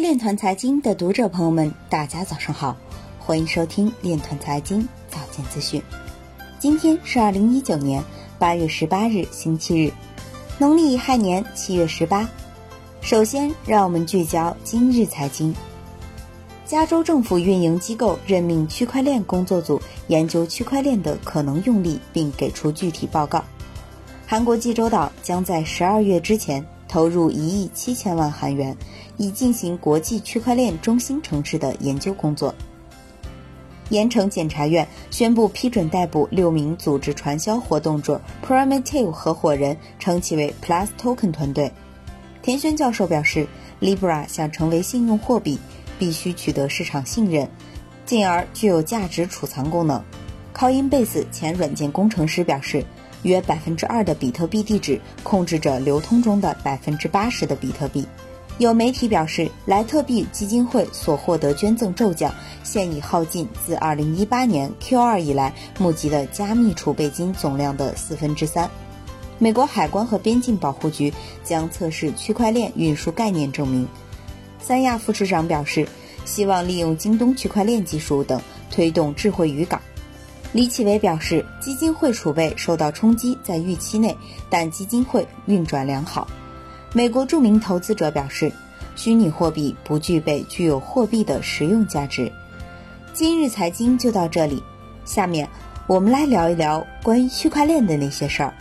链团财经的读者朋友们，大家早上好，欢迎收听链团财经早间资讯。今天是二零一九年八月十八日，星期日，农历亥年七月十八。首先，让我们聚焦今日财经。加州政府运营机构任命区块链工作组研究区块链的可能用例，并给出具体报告。韩国济州岛将在十二月之前投入一亿七千万韩元，以进行国际区块链中心城市的研究工作。盐城检察院宣布批准逮捕六名组织传销活动者 Primitive 合伙人，称其为 Plus Token 团队。田轩教授表示，Libra 想成为信用货币。必须取得市场信任，进而具有价值储藏功能。Coinbase 前软件工程师表示，约百分之二的比特币地址控制着流通中的百分之八十的比特币。有媒体表示，莱特币基金会所获得捐赠骤降，现已耗尽自二零一八年 Q2 以来募集的加密储备金总量的四分之三。美国海关和边境保护局将测试区块链运输概念证明。三亚副市长表示，希望利用京东区块链技术等推动智慧渔港。李启伟表示，基金会储备受到冲击在预期内，但基金会运转良好。美国著名投资者表示，虚拟货币不具备具有货币的实用价值。今日财经就到这里，下面我们来聊一聊关于区块链的那些事儿。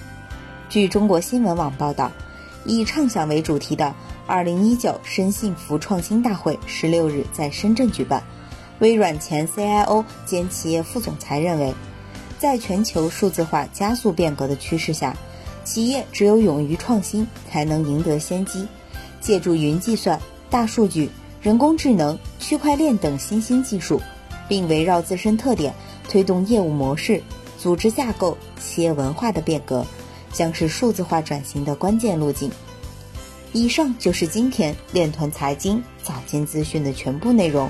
据中国新闻网报道，以畅想为主题的。二零一九深信服创新大会十六日在深圳举办。微软前 CIO 兼企业副总裁认为，在全球数字化加速变革的趋势下，企业只有勇于创新，才能赢得先机。借助云计算、大数据、人工智能、区块链等新兴技术，并围绕自身特点推动业务模式、组织架构、企业文化的变革，将是数字化转型的关键路径。以上就是今天链团财经早间资讯的全部内容，